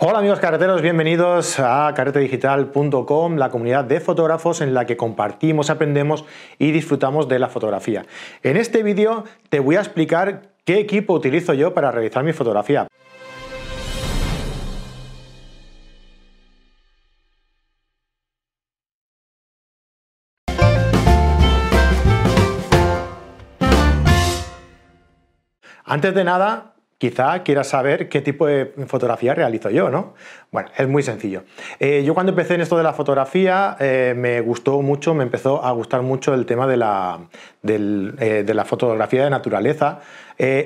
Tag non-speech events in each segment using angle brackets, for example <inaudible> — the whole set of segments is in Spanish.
Hola amigos carreteros, bienvenidos a carretedigital.com, la comunidad de fotógrafos en la que compartimos, aprendemos y disfrutamos de la fotografía. En este vídeo te voy a explicar qué equipo utilizo yo para realizar mi fotografía. Antes de nada, quizá quieras saber qué tipo de fotografía realizo yo, ¿no? Bueno, es muy sencillo. Eh, yo cuando empecé en esto de la fotografía eh, me gustó mucho, me empezó a gustar mucho el tema de la, eh, de la fotografía de naturaleza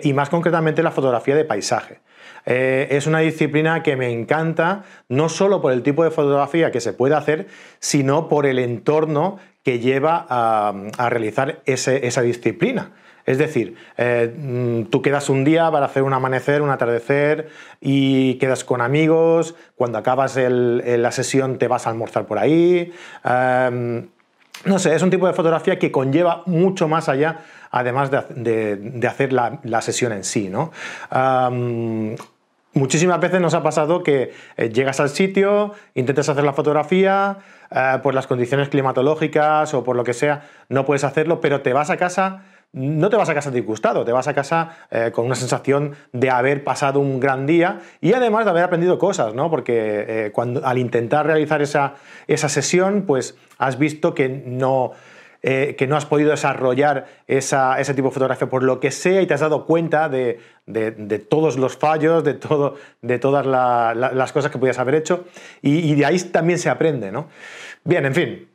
y más concretamente la fotografía de paisaje. es una disciplina que me encanta, no solo por el tipo de fotografía que se puede hacer, sino por el entorno que lleva a, realizar esa disciplina. Es decir, eh, mm, tú quedas un día para hacer un amanecer, un atardecer y quedas con amigos, cuando acabas la sesión te vas a almorzar por ahí. Em, no sé, es un tipo de fotografía que conlleva mucho más allá, además de, hacer la, sesión en sí. Em, muchísimas veces nos ha pasado que eh, llegas al sitio, intentas hacer la fotografía, eh, por las condiciones climatológicas o por lo que sea, no puedes hacerlo, pero te vas a casa no te vas a casa disgustado, te vas a casa eh, con una sensación de haber pasado un gran día y además de haber aprendido cosas, ¿no? Porque eh, cuando, al intentar realizar esa, sesión, pues has visto que no, eh, que no has podido desarrollar ese tipo de fotografía por lo que sea y te has dado cuenta de, todos los fallos, de, todo, de todas las cosas que podías haber hecho y, y de ahí también se aprende, ¿no? Bien, en fin,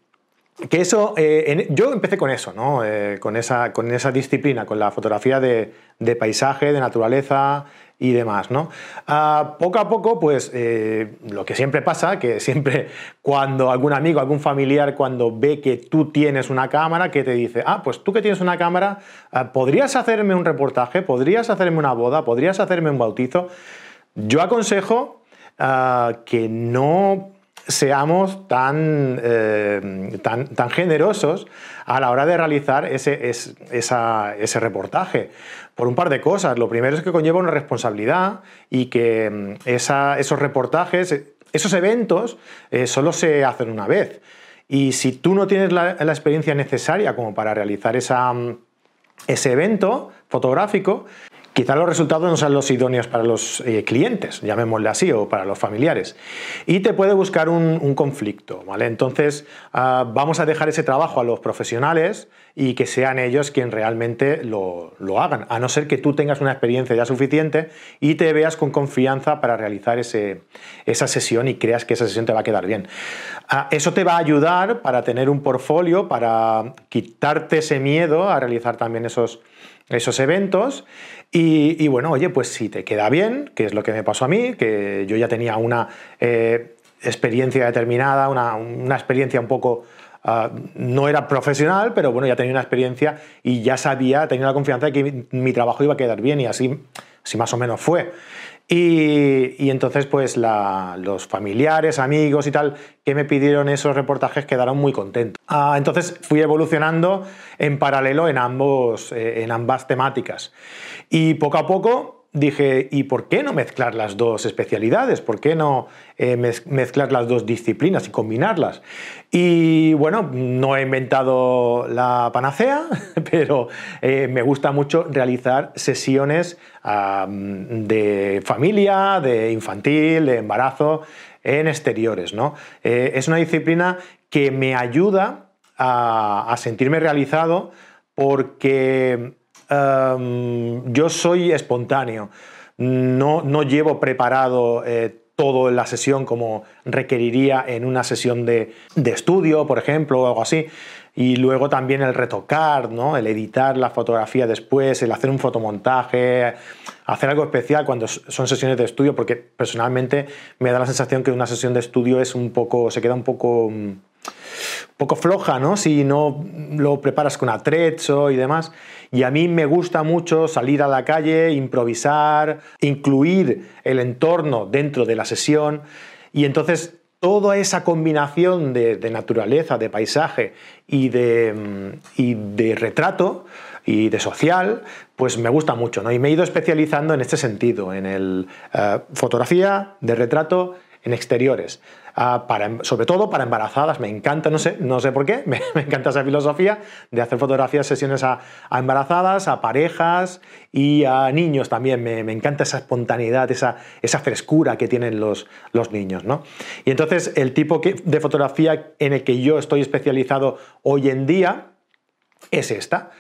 que eso, eh, yo empecé con eso, ¿no? Eh, con, esa, con esa disciplina, con la fotografía de, paisaje, de naturaleza y demás, ¿no? Ah, poco a poco, pues eh, lo que siempre pasa, que siempre cuando algún amigo, algún familiar, cuando ve que tú tienes una cámara, que te dice, ah, pues tú que tienes una cámara, ah, ¿podrías hacerme un reportaje? ¿Podrías hacerme una boda? ¿Podrías hacerme un bautizo? Yo aconsejo ah, que no seamos tan, eh, tan, tan, generosos a la hora de realizar ese, ese, reportaje. Por un par de cosas. Lo primero es que conlleva una responsabilidad y que mm, esos reportajes, esos eventos, eh, solo se hacen una vez. Y si tú no tienes la, la experiencia necesaria como para realizar esa, mm, ese evento fotográfico, Quizá los resultados no sean los idóneos para los eh, clientes, llamémosle así, o para los familiares. Y te puede buscar un, conflicto, ¿vale? Entonces, ah, vamos a dejar ese trabajo a los profesionales y que sean ellos quienes realmente lo, hagan, a no ser que tú tengas una experiencia ya suficiente y te veas con confianza para realizar esa sesión y creas que esa sesión te va a quedar bien. Ah, eso te va a ayudar para tener un portfolio, para quitarte ese miedo a realizar también esos esos eventos. Y, bueno, oye, pues si te queda bien, que es lo que me pasó a mí, que yo ya tenía una eh, experiencia determinada, una, experiencia un poco... Ah, no era profesional, pero bueno, ya tenía una experiencia y ya sabía, tenía la confianza de que mi, trabajo iba a quedar bien y así, así más o menos fue. Y, entonces, pues los familiares, amigos y tal que me pidieron esos reportajes quedaron muy contentos. Ah, entonces fui evolucionando en paralelo en, ambos, eh, en ambas temáticas. Y poco a poco dije, ¿y por qué no mezclar las dos especialidades? ¿Por qué no eh, mezclar las dos disciplinas y combinarlas? Y bueno, no he inventado la panacea, <laughs> pero eh, me gusta mucho realizar sesiones de familia, de infantil, de embarazo, en exteriores. ¿no? Eh, es una disciplina que me ayuda a sentirme realizado porque Yo soy espontáneo, no, no llevo preparado eh, todo en la sesión como requeriría en una sesión de, estudio, por ejemplo, o algo así. Y luego también el retocar, ¿no? el editar la fotografía después, el hacer un fotomontaje, hacer algo especial cuando son sesiones de estudio, porque personalmente me da la sensación que una sesión de estudio es un poco, se queda un poco mm, poco floja, ¿no? Si no lo preparas con atrecho y demás. Y a mí me gusta mucho salir a la calle, improvisar, incluir el entorno dentro de la sesión. Y entonces toda esa combinación de, naturaleza, de paisaje y de, y de retrato y de social, pues me gusta mucho, ¿no? Y me he ido especializando en este sentido, en el eh, fotografía de retrato en exteriores. Ah, para, sobre todo para embarazadas, me encanta, no sé, no sé por qué, <laughs> me, encanta esa filosofía de hacer fotografías, sesiones a, embarazadas, a parejas y a niños también. Me, encanta esa espontaneidad, esa, frescura que tienen los, los niños. ¿no? Y entonces el tipo de fotografía en el que yo estoy especializado hoy en día es esta,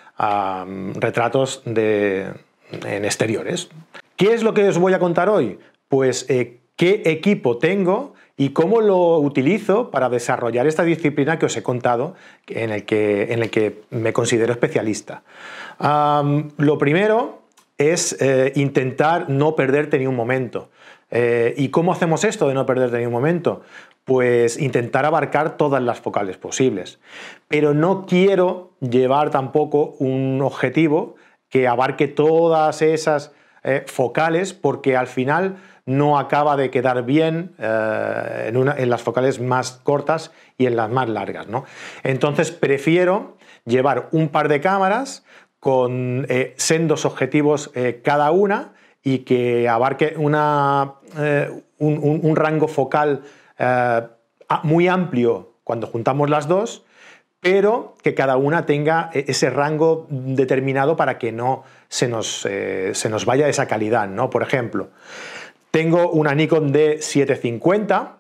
retratos de, en exteriores. ¿Qué es lo que os voy a contar hoy? Pues eh, qué equipo tengo y cómo lo utilizo para desarrollar esta disciplina que os he contado, en el que, en el que me considero especialista. lo primero es eh, intentar no perderte ni un momento. Eh, ¿Y cómo hacemos esto de no perderte ni un momento? Pues intentar abarcar todas las focales posibles. Pero no quiero llevar tampoco un objetivo que abarque todas esas eh, focales porque al final no acaba de quedar bien eh, en, las focales más cortas y en las más largas. ¿no? Entonces prefiero llevar un par de cámaras con eh, sendos objetivos cada una y que abarque una, un, rango focal muy amplio cuando juntamos las dos pero que cada una tenga ese rango determinado para que no se nos, eh, se nos vaya esa calidad. ¿no? Por ejemplo, tengo una Nikon D750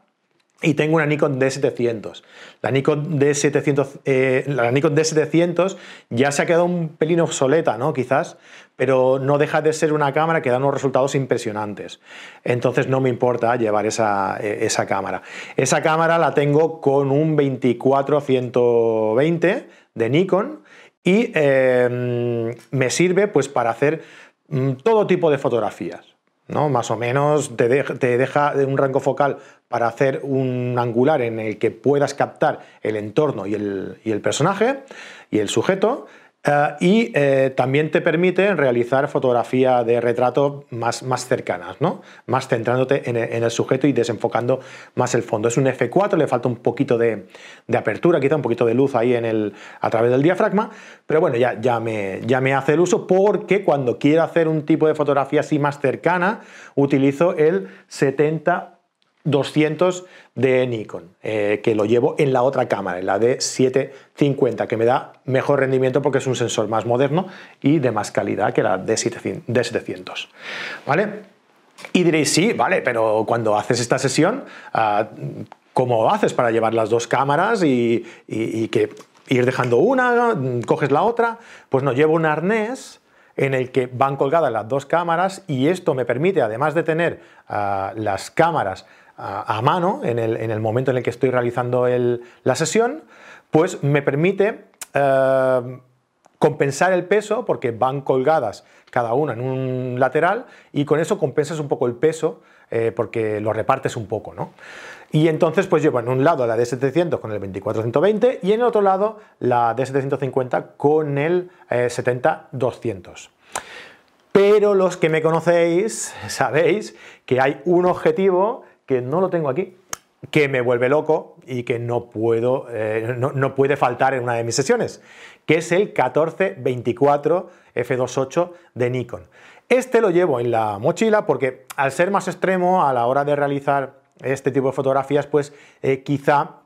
y tengo una Nikon D700. La Nikon D700, eh, la Nikon D700 ya se ha quedado un pelín obsoleta, ¿no? Quizás, pero no deja de ser una cámara que da unos resultados impresionantes. Entonces no me importa llevar esa, eh, esa cámara. Esa cámara la tengo con un 24-120 de Nikon y em, me sirve pues para hacer mm, todo tipo de fotografías. ¿No? Más o menos te, te deja un rango focal para hacer un angular en el que puedas captar el entorno y el, y el personaje y el sujeto. Eh, y eh, también te permite realizar fotografía de retrato más, más cercanas, ¿no? más centrándote en el, sujeto y desenfocando más el fondo. Es un F4, le falta un poquito de, de, apertura, quizá un poquito de luz ahí en el, a través del diafragma, pero bueno, ya, ya, me, ya me hace el uso porque cuando quiero hacer un tipo de fotografía así más cercana, utilizo el 70 200 de Nikon, eh, que lo llevo en la otra cámara, en la D750, que me da mejor rendimiento porque es un sensor más moderno y de más calidad que la D700. ¿Vale? Y diréis, sí, vale, pero cuando haces esta sesión, ah, ¿cómo haces para llevar las dos cámaras y, que ir dejando una, coges la otra? Pues no, llevo un arnés en el que van colgadas las dos cámaras y esto me permite, además de tener ah, las cámaras a, mano en el, momento en el que estoy realizando la sesión, pues me permite eh, compensar el peso porque van colgadas cada una en un lateral y con eso compensas un poco el peso eh, porque lo repartes un poco, ¿no? Y entonces pues llevo en un lado la D700 con el 24-120 y en el otro lado la D750 con el 70-200. Eh, Pero los que me conocéis <laughs> sabéis que hay un objetivo que no lo tengo aquí, que me vuelve loco y que no, puedo, eh, no, puede faltar en una de mis sesiones, que es el 1424 f2.8 de Nikon. Este lo llevo en la mochila porque al ser más extremo a la hora de realizar este tipo de fotografías, pues eh, quizá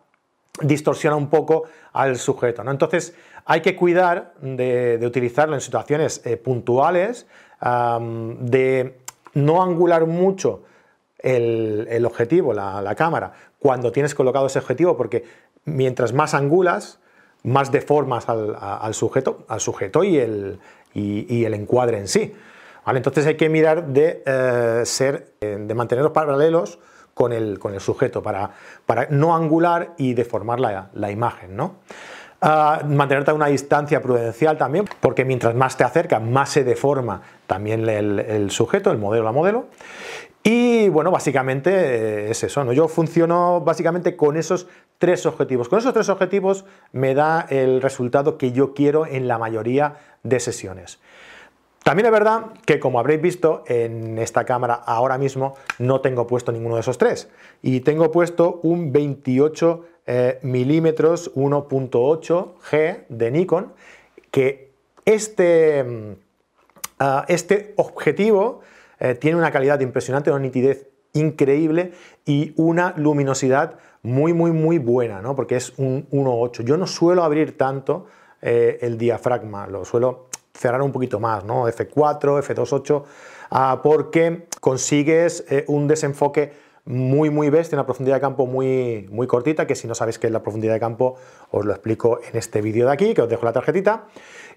distorsiona un poco al sujeto. ¿no? Entonces hay que cuidar de, utilizarlo en situaciones eh, puntuales, de no angular mucho el, objetivo, la, cámara, cuando tienes colocado ese objetivo, porque mientras más angulas, más deformas al, sujeto, al sujeto y el, y, el encuadre en sí. ¿Vale? Entonces hay que mirar de, eh, ser, eh, de mantenerlos paralelos con el, sujeto para, no angular y deformar la, imagen. ¿no? Ah, mantenerte a una distancia prudencial también, porque mientras más te acercas, más se deforma también el, el sujeto, el modelo, la modelo. Y bueno, básicamente eh, es eso, ¿no? Yo funciono básicamente con esos tres objetivos. Con esos tres objetivos me da el resultado que yo quiero en la mayoría de sesiones. También es verdad que como habréis visto en esta cámara ahora mismo no tengo puesto ninguno de esos tres y tengo puesto un 28 mm 1.8 G de Nikon que este, mm, ah, este objetivo eh, tiene una calidad impresionante, una nitidez increíble y una luminosidad muy, muy, muy buena, ¿no? porque es un 1.8. Yo no suelo abrir tanto eh, el diafragma, lo suelo cerrar un poquito más, ¿no? F4, F2.8, ah, porque consigues eh, un desenfoque muy, muy bestia, una profundidad de campo muy, muy cortita, que si no sabéis qué es la profundidad de campo, os lo explico en este vídeo de aquí, que os dejo la tarjetita.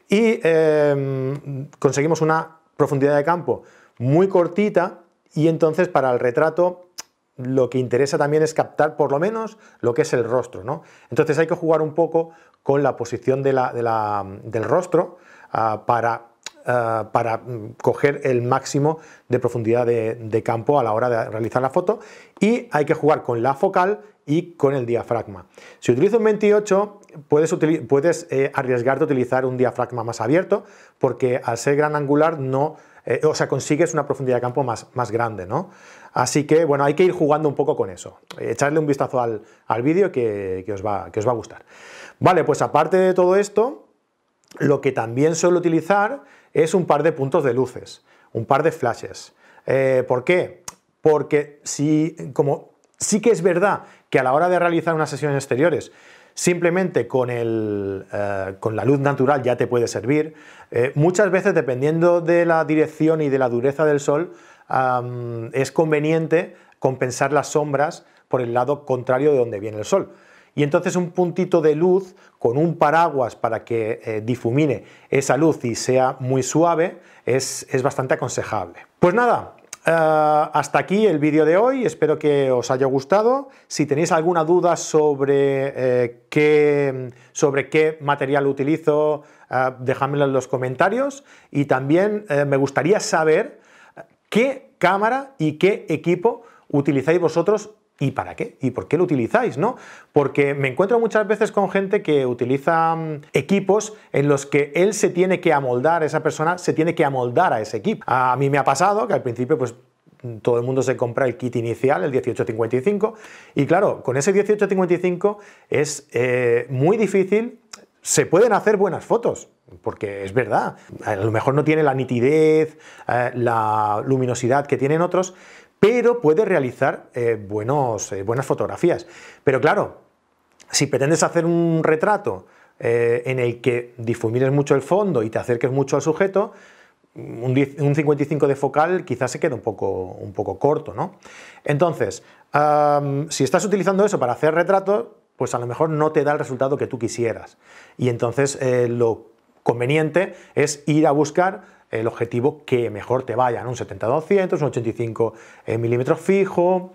Y em, conseguimos una profundidad de campo muy cortita y entonces para el retrato lo que interesa también es captar por lo menos lo que es el rostro. ¿no? Entonces hay que jugar un poco con la posición de la, del rostro ah, para eh, para coger el máximo de profundidad de, campo a la hora de realizar la foto y hay que jugar con la focal y con el diafragma. Si utilizo un 28 puedes, puedes eh, arriesgarte a utilizar un diafragma más abierto porque al ser gran angular no... Eh, o sea, consigues una profundidad de campo más, más grande, ¿no? Así que, bueno, hay que ir jugando un poco con eso. Echarle un vistazo al, vídeo que, os va, que os va a gustar. Vale, pues aparte de todo esto, lo que también suelo utilizar es un par de puntos de luces, un par de flashes. Eh, ¿Por qué? Porque si, como sí que es verdad que a la hora de realizar una sesión en exteriores, simplemente con, el, eh, con la luz natural ya te puede servir, eh, muchas veces dependiendo de la dirección y de la dureza del sol, es conveniente compensar las sombras por el lado contrario de donde viene el sol y entonces un puntito de luz con un paraguas para que eh, difumine esa luz y sea muy suave es, bastante aconsejable. Pues nada, eh, hasta aquí el vídeo de hoy, espero que os haya gustado. Si tenéis alguna duda sobre, eh, qué, material utilizo, dejadmelo en los comentarios y también me gustaría saber qué cámara y qué equipo utilizáis vosotros ¿Y para qué? ¿Y por qué lo utilizáis? ¿no? Porque me encuentro muchas veces con gente que utiliza mm, equipos en los que él se tiene que amoldar, esa persona se tiene que amoldar a ese equipo. A mí me ha pasado que al principio pues todo el mundo se compra el kit inicial, el 1855, y claro, con ese 1855 es eh, muy difícil, se pueden hacer buenas fotos, porque es verdad, a lo mejor no tiene la nitidez, eh, la luminosidad que tienen otros, pero puede realizar eh, buenos, eh, buenas fotografías. Pero claro, si pretendes hacer un retrato eh, en el que difumines mucho el fondo y te acerques mucho al sujeto, un, 55 de focal quizás se queda un poco, un poco corto, ¿no? Entonces, si estás utilizando eso para hacer retratos, pues a lo mejor no te da el resultado que tú quisieras. Y entonces lo conveniente es ir a buscar el objetivo que mejor te vaya, un 70-200, un 85 eh, milímetros fijo,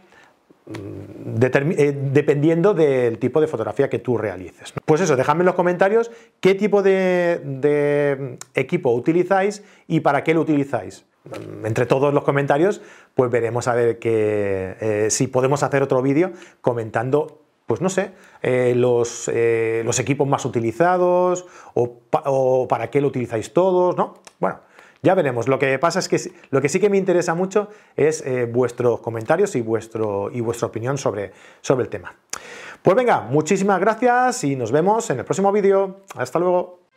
mm, eh, dependiendo del tipo de fotografía que tú realices. Pues eso, dejadme en los comentarios qué tipo de, equipo utilizáis y para qué lo utilizáis. Mm, entre todos los comentarios, pues veremos a ver que, eh, si podemos hacer otro vídeo comentando pues no sé, los, equipos más utilizados o, o, para qué lo utilizáis todos, ¿no? Bueno, ya veremos. Lo que pasa es que lo que sí que me interesa mucho es eh, vuestros comentarios y, vuestro, y vuestra opinión sobre, sobre el tema. Pues venga, muchísimas gracias y nos vemos en el próximo vídeo. Hasta luego.